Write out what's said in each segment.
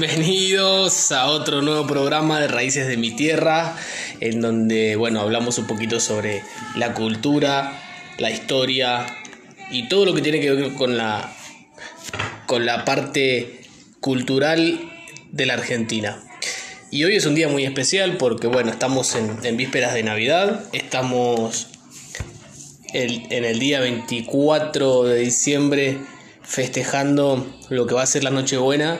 Bienvenidos a otro nuevo programa de Raíces de mi Tierra, en donde, bueno, hablamos un poquito sobre la cultura, la historia y todo lo que tiene que ver con la, con la parte cultural de la Argentina. Y hoy es un día muy especial porque, bueno, estamos en, vísperas de Navidad, estamos en el día 24 de diciembre festejando lo que va a ser la Nochebuena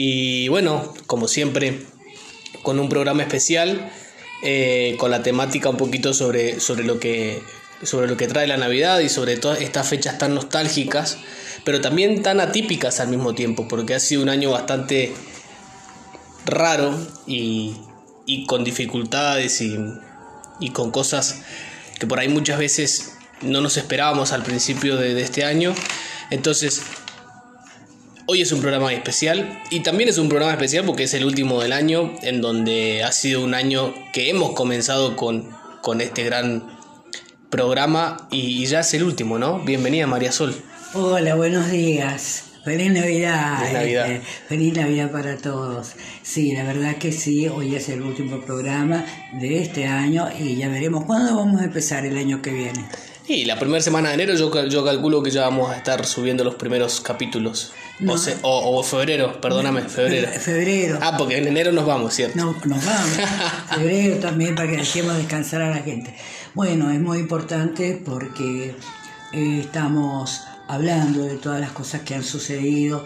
y bueno, como siempre, con un programa especial, eh, con la temática un poquito sobre, sobre, lo que, sobre lo que trae la Navidad y sobre todas estas fechas tan nostálgicas, pero también tan atípicas al mismo tiempo, porque ha sido un año bastante raro y, y con dificultades y, y, con cosas que por ahí muchas veces no nos esperábamos al principio de, de este año. Entonces, Hoy es un programa especial y también es un programa especial porque es el último del año, en donde ha sido un año que hemos comenzado con, con este gran programa y, ya es el último, ¿no? Bienvenida María Sol. Hola, buenos días. Feliz Navidad. Feliz Navidad. Eh, feliz Navidad para todos. Sí, la verdad que sí, hoy es el último programa de este año y ya veremos cuándo vamos a empezar el año que viene. Y la primera semana de enero yo, yo calculo que ya vamos a estar subiendo los primeros capítulos. O, febrero, perdóname, febrero. Febrero. Ah, porque en enero nos vamos, ¿cierto? No, nos vamos. febrero también para que dejemos descansar a la gente. Bueno, es muy importante porque eh, estamos hablando de todas las cosas que han sucedido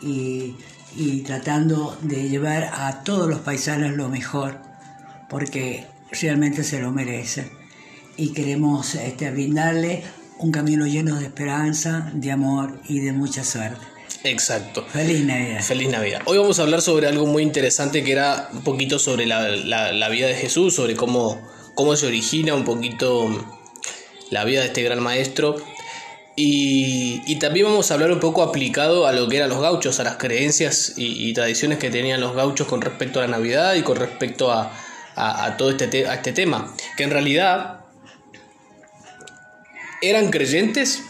y, y tratando de llevar a todos los paisanos lo mejor, porque realmente se lo merecen y queremos este, brindarle un camino lleno de esperanza, de amor y de mucha suerte. Exacto. Feliz Navidad. Feliz Navidad. Hoy vamos a hablar sobre algo muy interesante que era un poquito sobre la, la, vida de Jesús, sobre cómo, cómo se origina un poquito la vida de este gran maestro. Y, y, también vamos a hablar un poco aplicado a lo que eran los gauchos, a las creencias y, tradiciones que tenían los gauchos con respecto a la Navidad y con respecto a, a, todo este, a este tema. Que en realidad ¿Eran creyentes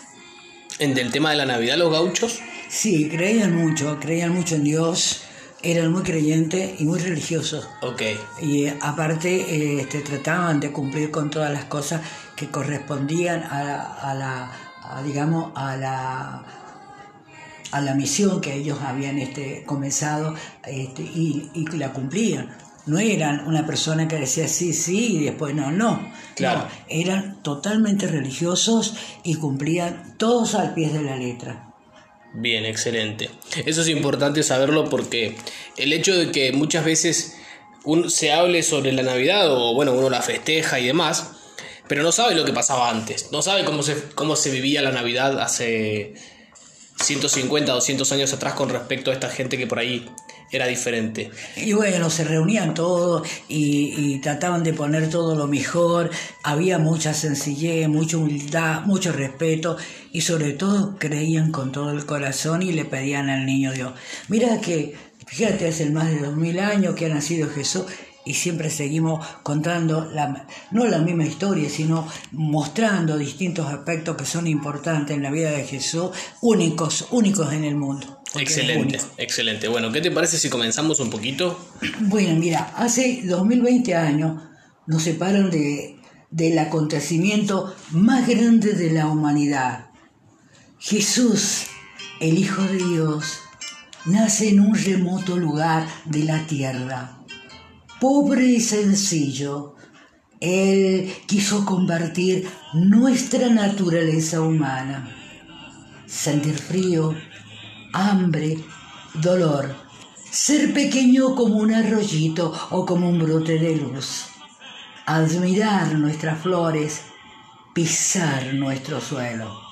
en el tema de la Navidad los gauchos? Sí, creían mucho, creían mucho en Dios, eran muy creyentes y muy religiosos. Ok. Y eh, aparte eh, este, trataban de cumplir con todas las cosas que correspondían a, la, digamos, a la a la misión que ellos habían este, comenzado este, y, y la cumplían no eran una persona que decía sí, sí y después no, no. Claro. eran totalmente religiosos y cumplían todos al pie de la letra. Bien, excelente. Eso es importante saberlo porque el hecho de que muchas veces se hable sobre la Navidad o bueno, uno la festeja y demás, pero no sabe lo que pasaba antes, no sabe cómo se, cómo se vivía la Navidad hace 150, 200 años atrás con respecto a esta gente que por ahí era diferente. Y bueno, se reunían todos y, trataban de poner todo lo mejor, había mucha sencillez, mucha humildad, mucho respeto y sobre todo creían con todo el corazón y le pedían al niño Dios. Mira que, fíjate, hace más de dos mil años que ha nacido Jesús y siempre seguimos contando la, no la misma historia, sino mostrando distintos aspectos que son importantes en la vida de Jesús, únicos, únicos en el mundo. Excelente, excelente. Bueno, ¿qué te parece si comenzamos un poquito? Bueno, mira, hace 2020 años nos separan de, del acontecimiento más grande de la humanidad. Jesús, el Hijo de Dios, nace en un remoto lugar de la tierra pobre y sencillo, Él quiso convertir nuestra naturaleza humana. Sentir frío, hambre, dolor, ser pequeño como un arroyito o como un brote de luz, admirar nuestras flores, pisar nuestro suelo.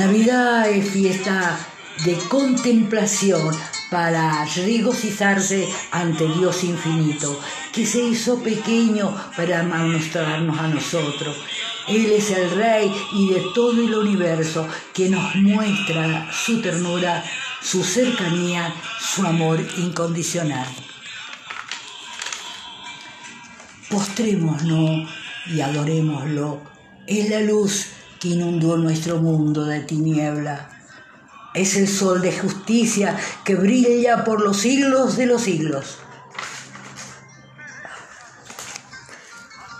Navidad es fiesta de contemplación para regocijarse ante Dios infinito, que se hizo pequeño para mostrarnos a nosotros. Él es el Rey y de todo el universo que nos muestra su ternura su cercanía, su amor incondicional. Postrémonos y adorémoslo. Es la luz que inundó nuestro mundo de tiniebla. Es el sol de justicia que brilla por los siglos de los siglos.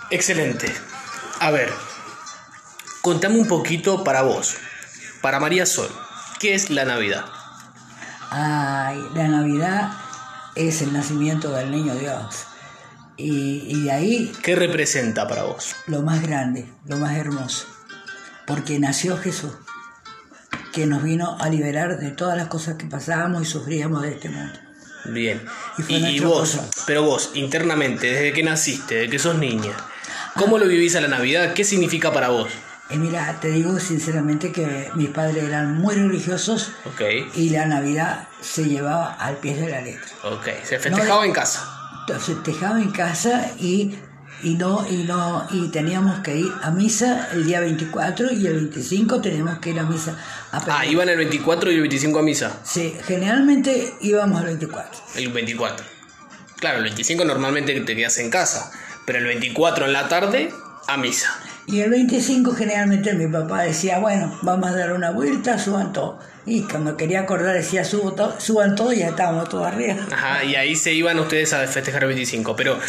Excelente. A ver, contame un poquito para vos, para María Sol, ¿qué es la Navidad? Ay, la Navidad es el nacimiento del niño Dios. Y, y de ahí ¿Qué representa para vos? lo más grande, lo más hermoso. Porque nació Jesús, que nos vino a liberar de todas las cosas que pasábamos y sufríamos de este mundo. Bien. Y vos, cosa. pero vos, internamente, desde que naciste, desde que sos niña, ¿cómo lo vivís a la Navidad? ¿Qué significa para vos? Y mira, te digo sinceramente que mis padres eran muy religiosos y la Navidad se llevaba al pie de la letra. ok. Se festejaba en casa. Se festejaba en casa y, y no y no y teníamos que ir a misa el día 24 y el 25 teníamos que ir a misa a Ah, iban el 24 y el 25 a misa. Sí, generalmente íbamos al 24. El 24. Claro, el 25 normalmente te quedas en casa, pero el 24 en la tarde a misa. Y el 25 generalmente mi papá decía, bueno, vamos a dar una vuelta, suban todo. Y cuando quería acordar decía, Subo to- suban todo y ya estábamos todos arriba. Ajá, y ahí se iban ustedes a festejar el 25. Pero,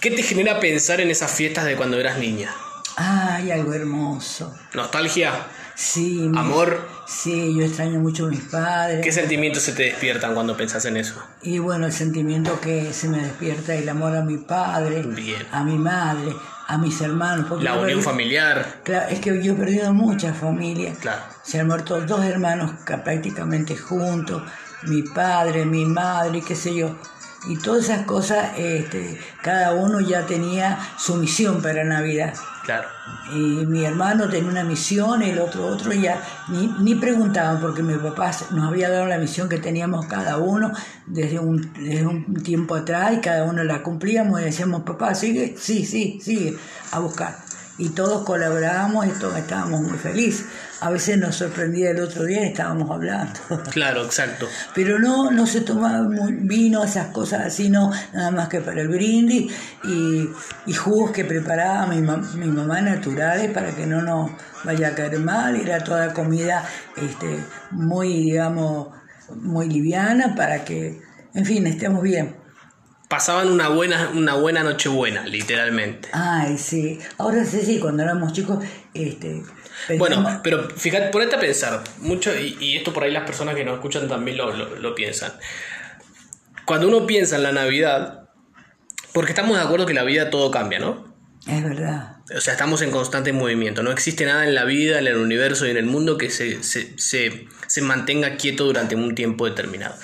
¿qué te genera pensar en esas fiestas de cuando eras niña? Ay, algo hermoso. ¿Nostalgia? Sí, mi- ¿Amor? Sí, yo extraño mucho a mis padres. ¿Qué sentimientos se te despiertan cuando pensás en eso? Y bueno, el sentimiento que se me despierta, el amor a mi padre, Bien. a mi madre, a mis hermanos. porque La unión familiar. Claro, es que yo he perdido muchas familias. Claro. Se han muerto dos hermanos ca- prácticamente juntos, mi padre, mi madre, qué sé yo. Y todas esas cosas, este, cada uno ya tenía su misión para Navidad. Claro. Y mi hermano tenía una misión, el otro otro, y ya ni, ni preguntaban porque mi papá nos había dado la misión que teníamos cada uno desde un, desde un tiempo atrás y cada uno la cumplíamos y decíamos, papá, sigue, sí, sí, sigue a buscar. Y todos colaborábamos y todos estábamos muy felices. A veces nos sorprendía el otro día y estábamos hablando. Claro, exacto. Pero no, no se tomaba vino, esas cosas así, no, nada más que para el brindis y, y jugos que preparaba mi, ma- mi mamá naturales para que no nos vaya a caer mal. Era toda comida este, muy, digamos, muy liviana para que, en fin, estemos bien. Pasaban una buena, una buena nochebuena, literalmente. Ay, sí. Ahora sí, sí, cuando éramos chicos, este, Bueno, pero fíjate, ponete a pensar, mucho, y, y esto por ahí las personas que nos escuchan también lo, lo- lo piensan. Cuando uno piensa en la Navidad, porque estamos de acuerdo que la vida todo cambia, ¿no? es verdad. O sea, estamos en constante movimiento. No existe nada en la vida, en el universo y en el mundo que se, se, se, se mantenga quieto durante un tiempo determinado.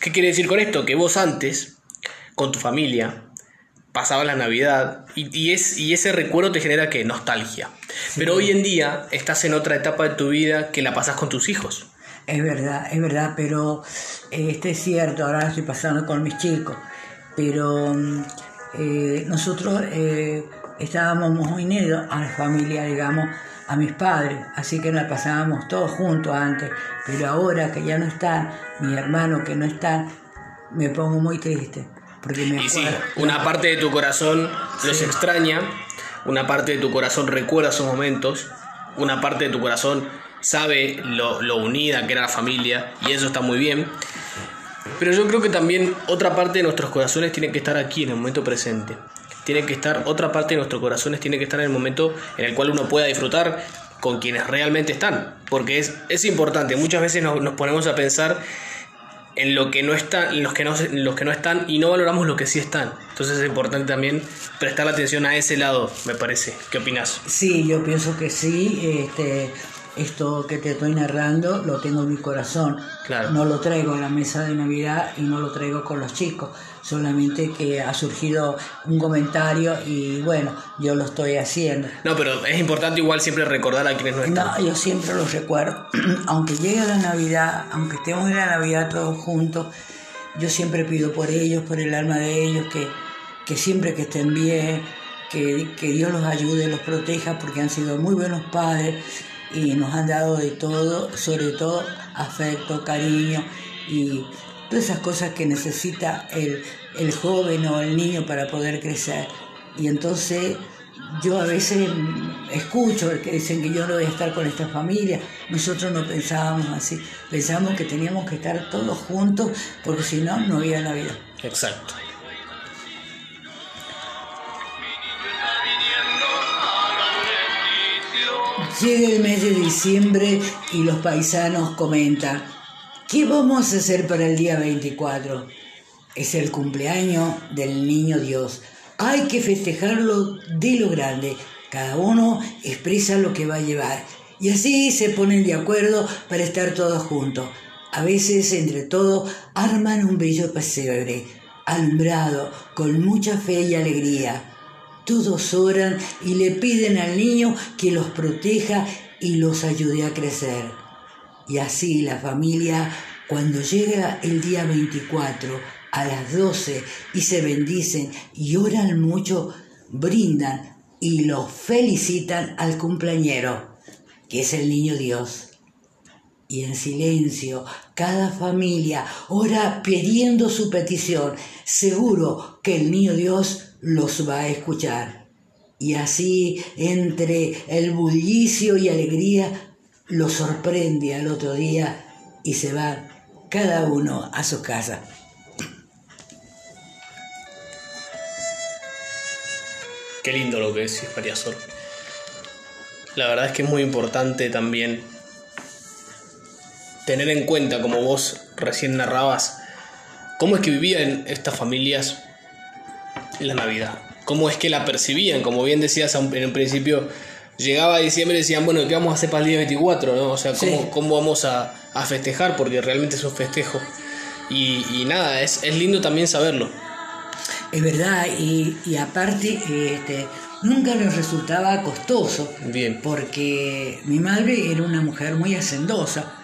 ¿Qué quiere decir con esto? Que vos antes, con tu familia, pasabas la Navidad y, y es, y ese recuerdo te genera que nostalgia. Pero hoy en día estás en otra etapa de tu vida que la pasas con tus hijos. Es verdad, es verdad, pero eh, este es cierto, ahora estoy pasando con mis chicos, pero mm, eh, nosotros eh, estábamos muy unidos a la familia, digamos, a mis padres, así que nos pasábamos todos juntos antes, pero ahora que ya no están, mis hermanos que no están, me pongo muy triste, porque me Y sí, una parte de tu corazón los extraña, una parte de tu corazón recuerda esos momentos, una parte de tu corazón sabe lo, lo unida que era la familia y eso está muy bien. Pero yo creo que también otra parte de nuestros corazones tiene que estar aquí en el momento presente. Tiene que estar, otra parte de nuestros corazones tiene que estar en el momento en el cual uno pueda disfrutar con quienes realmente están. Porque es, es importante, muchas veces nos, nos ponemos a pensar en lo que no está, en los que no, en los que no están y no valoramos lo que sí están. Entonces es importante también prestar atención a ese lado, me parece. ¿Qué opinas? Sí, yo pienso que sí. Este, esto que te estoy narrando lo tengo en mi corazón. Claro. No lo traigo a la mesa de Navidad y no lo traigo con los chicos. Solamente que ha surgido un comentario y bueno, yo lo estoy haciendo. No, pero es importante igual siempre recordar a quienes no están. No, yo siempre los recuerdo. aunque llegue la Navidad, aunque estemos en la Navidad todos juntos, yo siempre pido por ellos, por el alma de ellos, que, que siempre que estén bien, que, que Dios los ayude, los proteja, porque han sido muy buenos padres. Y nos han dado de todo, sobre todo afecto, cariño y todas esas cosas que necesita el, el joven o el niño para poder crecer. Y entonces yo a veces escucho que dicen que yo no voy a estar con esta familia. Nosotros no pensábamos así. Pensábamos que teníamos que estar todos juntos porque si no, no había Navidad. Exacto. Llega el mes de diciembre y los paisanos comentan, ¿qué vamos a hacer para el día 24? Es el cumpleaños del niño Dios. Hay que festejarlo de lo grande. Cada uno expresa lo que va a llevar. Y así se ponen de acuerdo para estar todos juntos. A veces, entre todos, arman un bello pesebre, alumbrado, con mucha fe y alegría. Todos oran y le piden al niño que los proteja y los ayude a crecer. Y así la familia, cuando llega el día 24 a las 12 y se bendicen y oran mucho, brindan y los felicitan al cumpleañero, que es el niño Dios. Y en silencio, cada familia ora pidiendo su petición, seguro que el niño Dios los va a escuchar. Y así, entre el bullicio y alegría, los sorprende al otro día y se va cada uno a su casa. Qué lindo lo que decís, María Sol. La verdad es que es muy importante también tener en cuenta, como vos recién narrabas, cómo es que vivían estas familias la Navidad. ¿Cómo es que la percibían? Como bien decías en un principio, llegaba diciembre y decían, bueno, ¿qué vamos a hacer para el día 24? ¿no? O sea, ¿cómo, cómo vamos a, a, festejar? Porque realmente es un festejo. Y, y nada, es, es, lindo también saberlo. Es verdad, y, y aparte, este, nunca nos resultaba costoso. Bien. Porque mi madre era una mujer muy hacendosa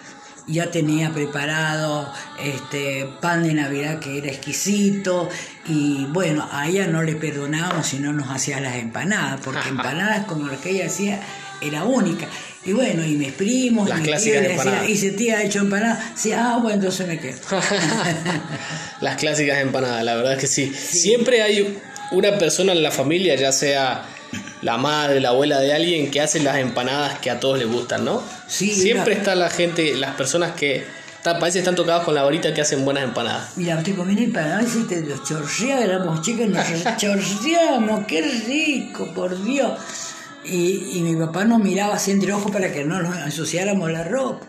ya tenía preparado este pan de Navidad que era exquisito y bueno, a ella no le perdonábamos si no nos hacía las empanadas, porque empanadas como las que ella hacía era única. Y bueno, y mis primos, las y clásicas tíos empanadas. y si tía ha hecho empanadas, sí, ah, bueno, entonces me quedo. las clásicas empanadas, la verdad es que sí. sí. Siempre hay una persona en la familia, ya sea la madre, la abuela de alguien que hace las empanadas que a todos les gustan, ¿no? Sí, Siempre mira. está la gente, las personas que está, parece que están tocadas con la varita que hacen buenas empanadas. Mira, te comí empanadas y te los chorreaba, éramos chicos, nos chorreábamos, qué rico, por Dios. Y, y, mi papá nos miraba así entre ojos para que no nos ensuciáramos la ropa.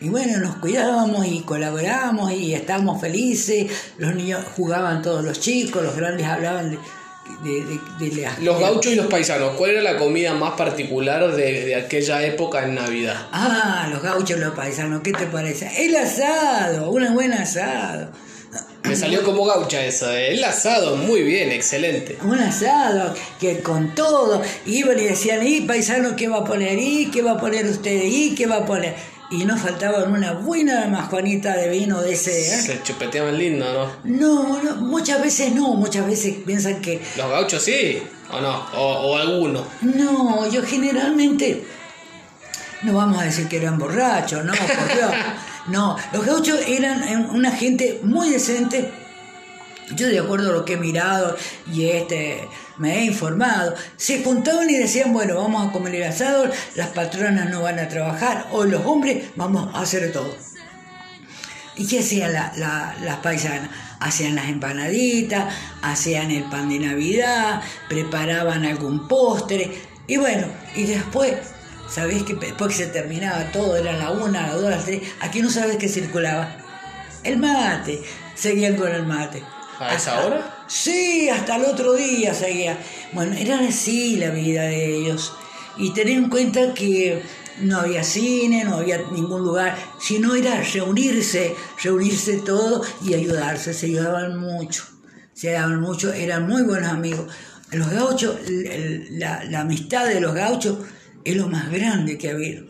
Y bueno, nos cuidábamos y colaborábamos y estábamos felices. Los niños jugaban todos los chicos, los grandes hablaban de, de, de, de la, los gauchos y los paisanos, ¿cuál era la comida más particular de, de, aquella época en Navidad? Ah, los gauchos y los paisanos, ¿qué te parece? El asado, un buen asado. Me salió como gaucha esa, ¿eh? el asado, muy bien, excelente. Un asado, que con todo, iban y decían, ¿y paisano qué va a poner? ¿Y qué va a poner usted? ¿Y qué va a poner? Y no faltaba una buena majuanita de vino de ese. ¿eh? Se chupeteaban lindo, ¿no? No, no, muchas veces no, muchas veces piensan que. ¿Los gauchos sí? ¿O no? ¿O, o alguno? No, yo generalmente. No vamos a decir que eran borrachos, no, por Dios. No, los gauchos eran una gente muy decente. Yo de acuerdo a lo que he mirado y este me he informado, se juntaban y decían, bueno, vamos a comer el asado, las patronas no van a trabajar, o los hombres vamos a hacer todo. ¿Y qué hacían la, la, las paisanas? Hacían las empanaditas, hacían el pan de Navidad, preparaban algún postre, y bueno, y después, ¿sabés que después que se terminaba todo, era la una, la dos, las tres, aquí no sabes qué circulaba. El mate, seguían con el mate. ¿A esa hora? Sí, hasta el otro día seguía. Bueno, era así la vida de ellos. Y tener en cuenta que no había cine, no había ningún lugar, sino era reunirse, reunirse todo y ayudarse. Se ayudaban mucho, se ayudaban mucho, eran muy buenos amigos. Los gauchos, la, la amistad de los gauchos es lo más grande que había.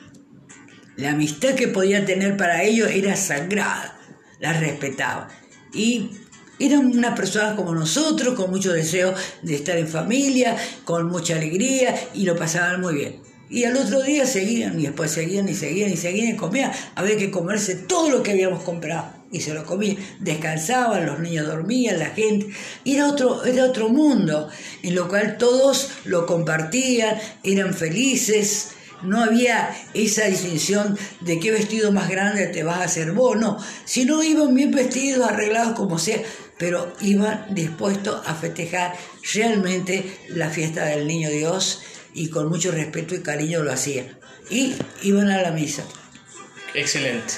La amistad que podían tener para ellos era sagrada, la respetaban. Y eran unas personas como nosotros, con mucho deseo de estar en familia, con mucha alegría y lo pasaban muy bien. Y al otro día seguían, y después seguían, y seguían, y seguían, y comían. Había que comerse todo lo que habíamos comprado. Y se lo comían. Descansaban, los niños dormían, la gente. Era otro, era otro mundo, en lo cual todos lo compartían, eran felices. No había esa distinción de qué vestido más grande te vas a hacer vos, no. Si no iban bien vestidos, arreglados como sea, pero iban dispuestos a festejar realmente la fiesta del Niño Dios y con mucho respeto y cariño lo hacían. Y iban a la misa. Excelente.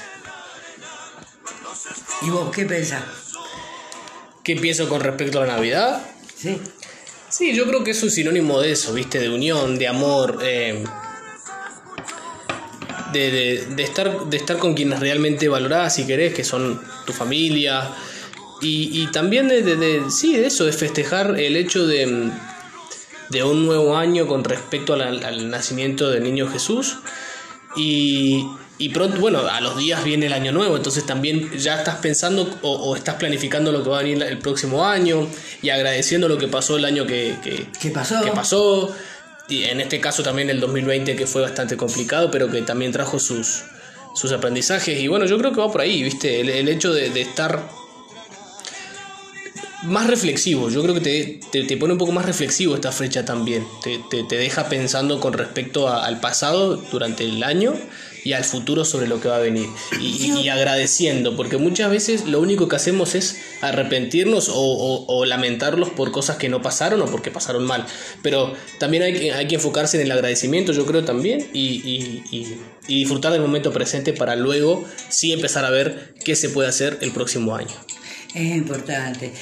¿Y vos qué pensás? ¿Qué pienso con respecto a la Navidad? Sí. Sí, yo creo que es un sinónimo de eso, ¿viste? De unión, de amor, eh, de, de, de, estar, de estar con quienes realmente valorás y querés, que son tu familia. Y, y también de, de, sí, de eso, de festejar el hecho de, de un nuevo año con respecto al, al nacimiento del niño Jesús. Y, y pronto, bueno, a los días viene el año nuevo, entonces también ya estás pensando o, o, estás planificando lo que va a venir el próximo año y agradeciendo lo que pasó el año que, que, ¿Qué pasó? que pasó. Y en este caso también el 2020 que fue bastante complicado, pero que también trajo sus, sus aprendizajes. Y bueno, yo creo que va por ahí, ¿viste? El, el hecho de, de, estar más reflexivo, yo creo que te, te, pone un poco más reflexivo esta fecha también. Te, te, te deja pensando con respecto al pasado durante el año y al futuro sobre lo que va a venir. Y, agradeciendo, porque muchas veces lo único que hacemos es arrepentirnos o, o, lamentarlos por cosas que no pasaron o porque pasaron mal. Pero también hay que, hay que enfocarse en el agradecimiento, yo creo también, y, y disfrutar del momento presente para luego sí empezar a ver qué se puede hacer el próximo año. Es importante.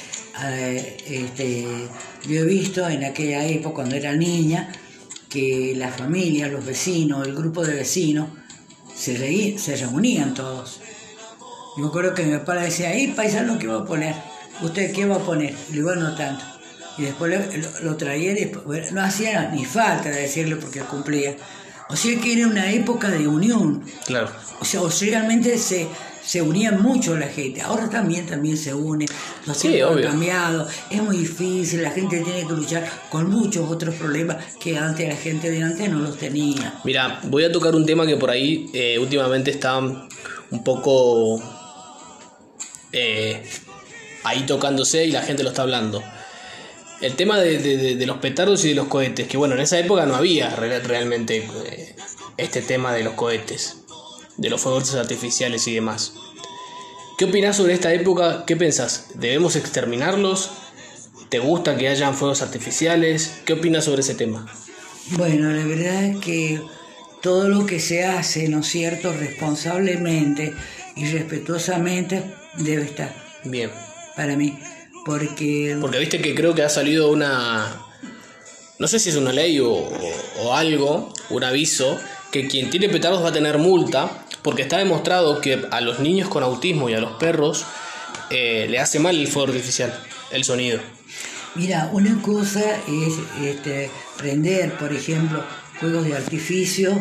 Este, yo he visto en aquella época, cuando era niña, que la familia, los vecinos, el grupo de vecinos, se, reí, se reunían todos. Yo me acuerdo que mi papá le decía, ahí paisano, ¿qué va a poner? ¿Usted qué va a poner? Le digo, no tanto. Y después lo, lo traía y después, no hacía ni falta de decirle porque cumplía. O sea que era una época de unión. Claro. O sea, o sea realmente se, se unían mucho la gente. Ahora también también se une. Los sí, tiempos obvio. han cambiado. Es muy difícil. La gente tiene que luchar con muchos otros problemas que antes la gente de antes no los tenía. Mira, voy a tocar un tema que por ahí eh, últimamente está un poco eh, ahí tocándose y la gente lo está hablando. El tema de, de, de, los petardos y de los cohetes, que bueno, en esa época no había realmente eh, este tema de los cohetes, de los fuegos artificiales y demás. ¿Qué opinas sobre esta época? ¿Qué pensás? ¿Debemos exterminarlos? ¿Te gusta que hayan fuegos artificiales? ¿Qué opinas sobre ese tema? Bueno, la verdad es que todo lo que se hace, ¿no es cierto?, responsablemente y respetuosamente debe estar. Bien. Para mí. Porque... Porque viste que creo que ha salido una... No sé si es una ley o, o, o algo, un aviso, que quien tiene petardos va a tener multa, porque está demostrado que a los niños con autismo y a los perros eh, le hace mal el fuego artificial, el sonido. Mira, una cosa es este, prender, por ejemplo, juegos de artificio,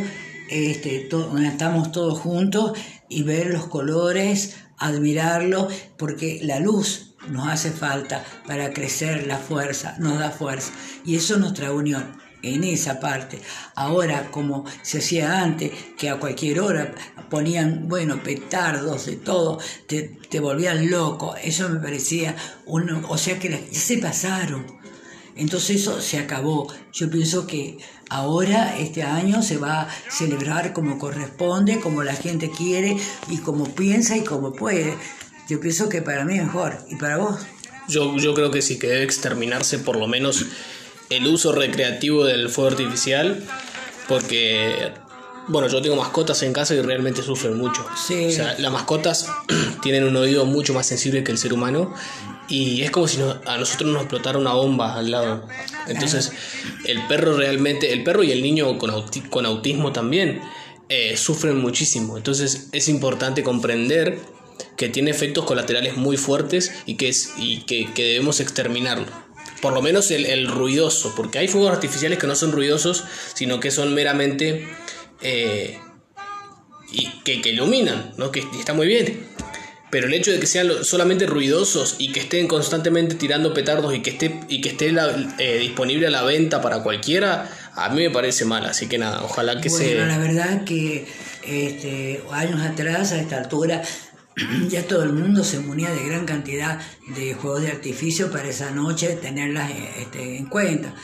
este, to estamos todos juntos y ver los colores, admirarlo, porque la luz nos hace falta para crecer la fuerza, nos da fuerza. Y eso es nuestra unión en esa parte. Ahora, como se hacía antes, que a cualquier hora ponían, bueno, petardos de todo, te, te volvían loco, eso me parecía, uno, o sea que se pasaron. Entonces eso se acabó. Yo pienso que ahora, este año, se va a celebrar como corresponde, como la gente quiere y como piensa y como puede. Yo pienso que para mí mejor. ¿Y para vos? Yo, yo creo que sí, que debe exterminarse por lo menos el uso recreativo del fuego artificial, porque, bueno, yo tengo mascotas en casa y realmente sufren mucho. Sí. O sea, las mascotas tienen un oído mucho más sensible que el ser humano y es como si nos, a nosotros nos explotara una bomba al lado. Entonces, el perro realmente, el perro y el niño con, auti con autismo también eh, sufren muchísimo. Entonces, es importante comprender que tiene efectos colaterales muy fuertes y que, es, y que, que debemos exterminarlo. Por lo menos el, el, ruidoso, porque hay fuegos artificiales que no son ruidosos, sino que son meramente... Eh, y que, que, iluminan, ¿no? que está muy bien. Pero el hecho de que sean solamente ruidosos y que estén constantemente tirando petardos y que esté, y que esté la, eh, disponible a la venta para cualquiera, a mí me parece mal, así que nada, ojalá que bueno, se... la verdad que este, años atrás, a esta altura, ya todo el mundo se munía de gran cantidad de juegos de artificio para esa noche tenerlas este, en cuenta.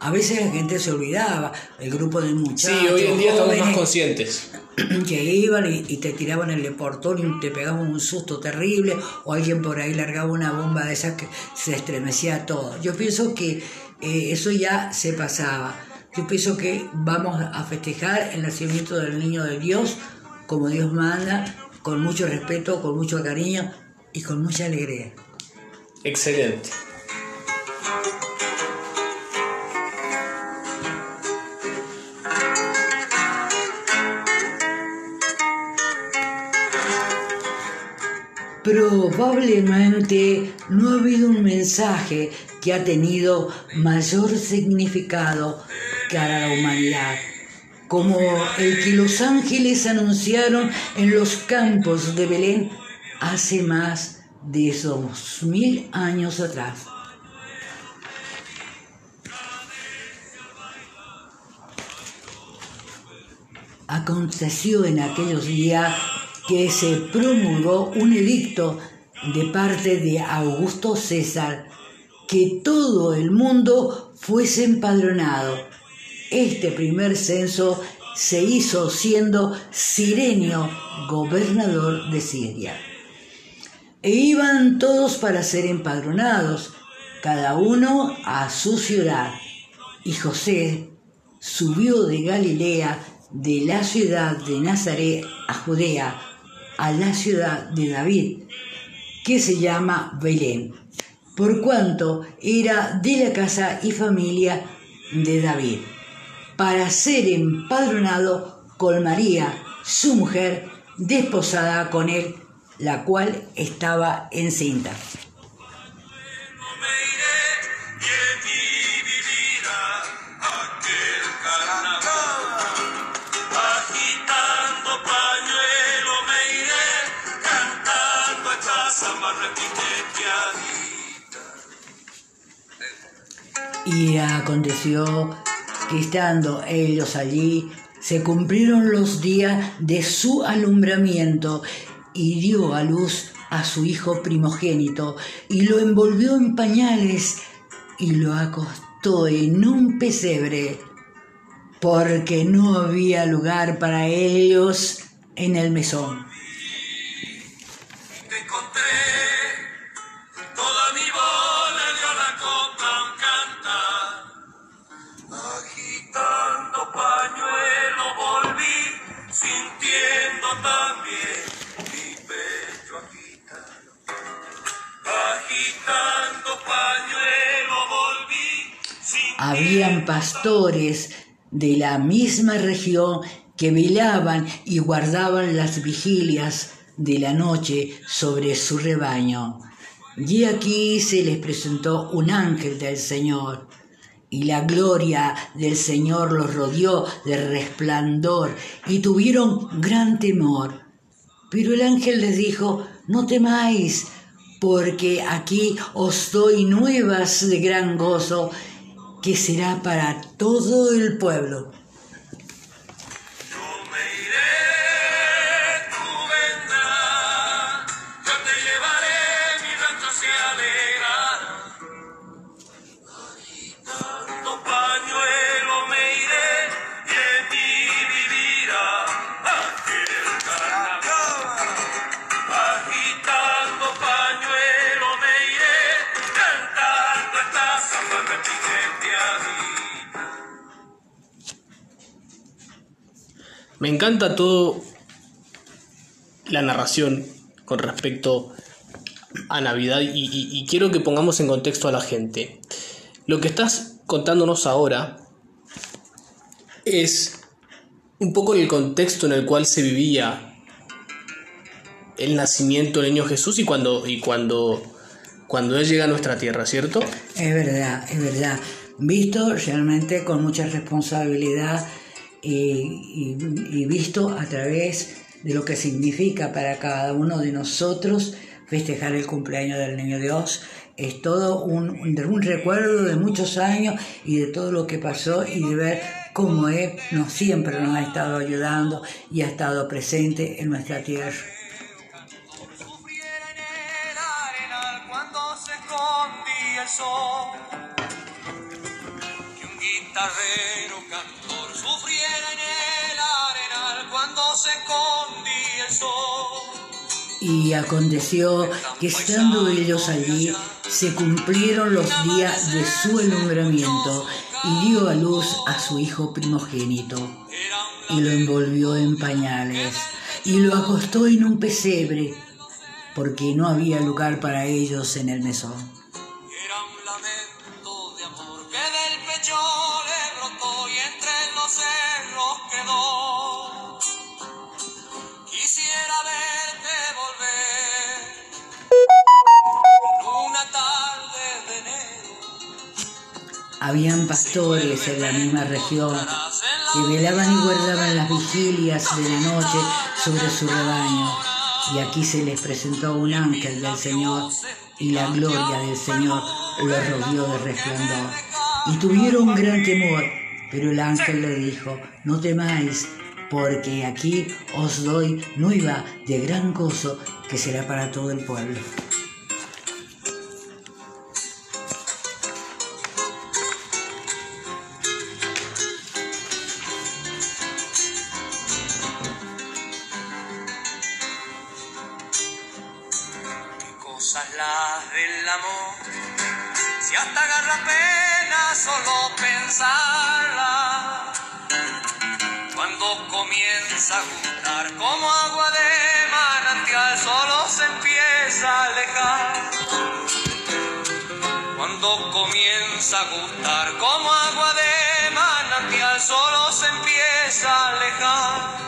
A veces la gente se olvidaba, el grupo de muchachos. Sí, hoy en día estamos más conscientes. que iban y, y te tiraban el deportón y te pegaban un susto terrible o alguien por ahí largaba una bomba de esas que se estremecía todo. Yo pienso que eh, eso ya se pasaba. Yo pienso que vamos a festejar el nacimiento del niño de Dios como Dios manda, con mucho respeto, con mucho cariño y con mucha alegría. Excelente. Probablemente no ha habido un mensaje que ha tenido mayor significado para la humanidad, como el que los ángeles anunciaron en los campos de Belén hace más de dos mil años atrás. Aconteció en aquellos días que se promulgó un edicto de parte de Augusto César que todo el mundo fuese empadronado. Este primer censo se hizo siendo Sirenio gobernador de Siria. E iban todos para ser empadronados, cada uno a su ciudad. Y José subió de Galilea, de la ciudad de Nazaret a Judea, a la ciudad de David, que se llama Belén, por cuanto era de la casa y familia de David, para ser empadronado con María, su mujer, desposada con él, la cual estaba encinta. Y aconteció estando ellos allí, se cumplieron los días de su alumbramiento y dio a luz a su hijo primogénito y lo envolvió en pañales y lo acostó en un pesebre porque no había lugar para ellos en el mesón. Habían pastores de la misma región que velaban y guardaban las vigilias de la noche sobre su rebaño. Y aquí se les presentó un ángel del Señor, y la gloria del Señor los rodeó de resplandor, y tuvieron gran temor. Pero el ángel les dijo, no temáis, porque aquí os doy nuevas de gran gozo, que será para todo el pueblo. Encanta todo la narración con respecto a Navidad y, y- quiero que pongamos en contexto a la gente. Lo que estás contándonos ahora es un poco el contexto en el cual se vivía el nacimiento del niño Jesús y cuando, y cuando, cuando Él llega a nuestra tierra, ¿cierto? Es verdad, es verdad. Visto realmente con mucha responsabilidad y, visto a través de lo que significa para cada uno de nosotros festejar el cumpleaños del Niño Dios. Es todo un, recuerdo de muchos años y de todo lo que pasó y de ver como Él nos siempre nos ha estado ayudando y ha estado presente en nuestra tierra. Que un guitarrero sufriera en el arenal cuando se escondía el sol. Y aconteció que estando ellos allí, se cumplieron los días de su alumbramiento y dio a luz a su hijo primogénito y lo envolvió en pañales y lo acostó en un pesebre porque no había lugar para ellos en el mesón. Habían pastores en la misma región que velaban y guardaban las vigilias de la noche sobre su rebaño. Y aquí se les presentó un ángel del Señor y la gloria del Señor los rodeó de resplandor. Y tuvieron gran temor, pero el ángel le dijo, no temáis, porque aquí os doy nueva de gran gozo que será para todo el pueblo. Cosas las del amor. Si hasta agarra pena solo pensarla. Cuando comienza a gustar como agua de manantial, solo se empieza a alejar. Cuando comienza a gustar como agua de manantial, solo se empieza a alejar.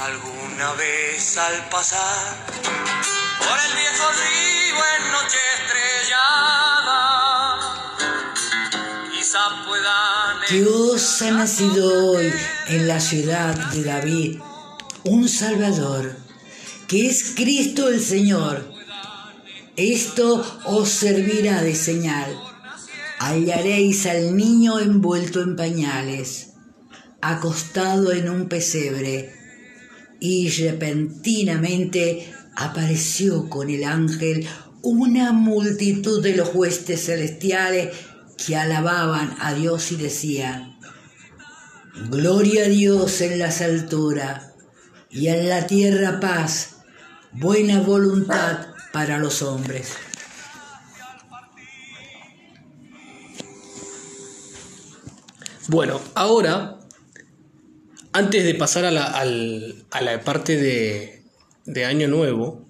Alguna vez al pasar por el viejo río en noche estrellada, quizá puedan Dios ha nacido hoy en la ciudad de David, un Salvador, que es Cristo el Señor. Esto os servirá de señal. Hallaréis al niño envuelto en pañales, acostado en un pesebre, y repentinamente apareció con el ángel una multitud de los huestes celestiales que alababan a Dios y decían, Gloria a Dios en las alturas y en la tierra paz, buena voluntad para los hombres. Bueno, ahora, antes de pasar a la, a la parte de, de Año Nuevo,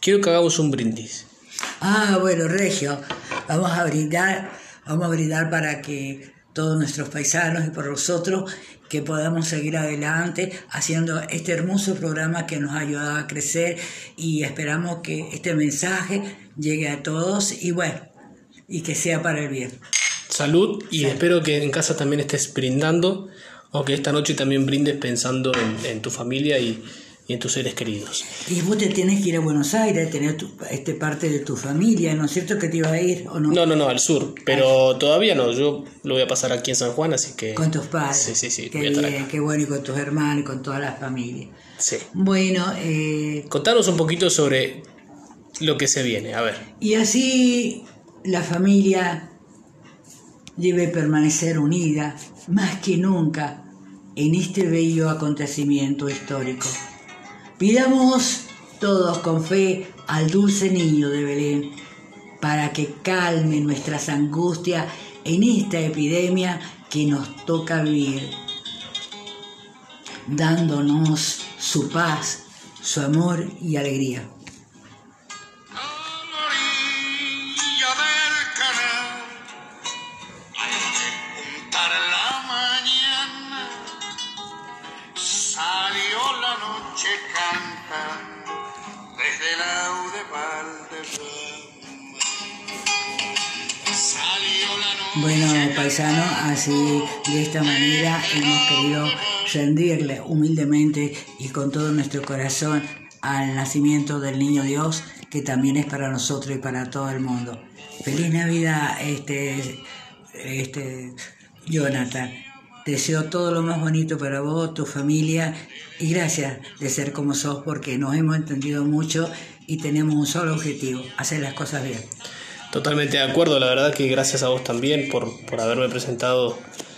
quiero que hagamos un brindis. Ah, bueno, Regio, vamos a brindar, vamos a brindar para que todos nuestros paisanos y por nosotros que podamos seguir adelante haciendo este hermoso programa que nos ha ayudado a crecer y esperamos que este mensaje llegue a todos y bueno, y que sea para el bien. Salud y espero que en casa también estés brindando o que esta noche también brindes pensando en, en tu familia y, y en tus seres queridos. Y vos te tienes que ir a Buenos Aires, tener tu, este parte de tu familia, ¿no es cierto que te iba a ir o no? No, no, no, al sur, pero todavía no, yo lo voy a pasar aquí en San Juan, así que... Con tus padres. Sí, sí, sí, Qué voy a estar bien, acá. qué bueno, y con tus hermanos y con todas las familias. Sí. Bueno, eh, Contanos un poquito sobre lo que se viene, a ver. y así la familia debe permanecer unida más que nunca en este bello acontecimiento histórico. Pidamos todos con fe al dulce niño de Belén para que calme nuestras angustias en esta epidemia que nos toca vivir, dándonos su paz, su amor y alegría. Así, de esta manera hemos querido rendirle humildemente y con todo nuestro corazón al nacimiento del niño Dios, que también es para nosotros y para todo el mundo. Feliz Navidad, este, este, Jonathan. Deseo todo lo más bonito para vos, tu familia, y gracias de ser como sos, porque nos hemos entendido mucho y tenemos un solo objetivo, hacer las cosas bien. Totalmente de acuerdo, la verdad que gracias a vos también por, por haberme presentado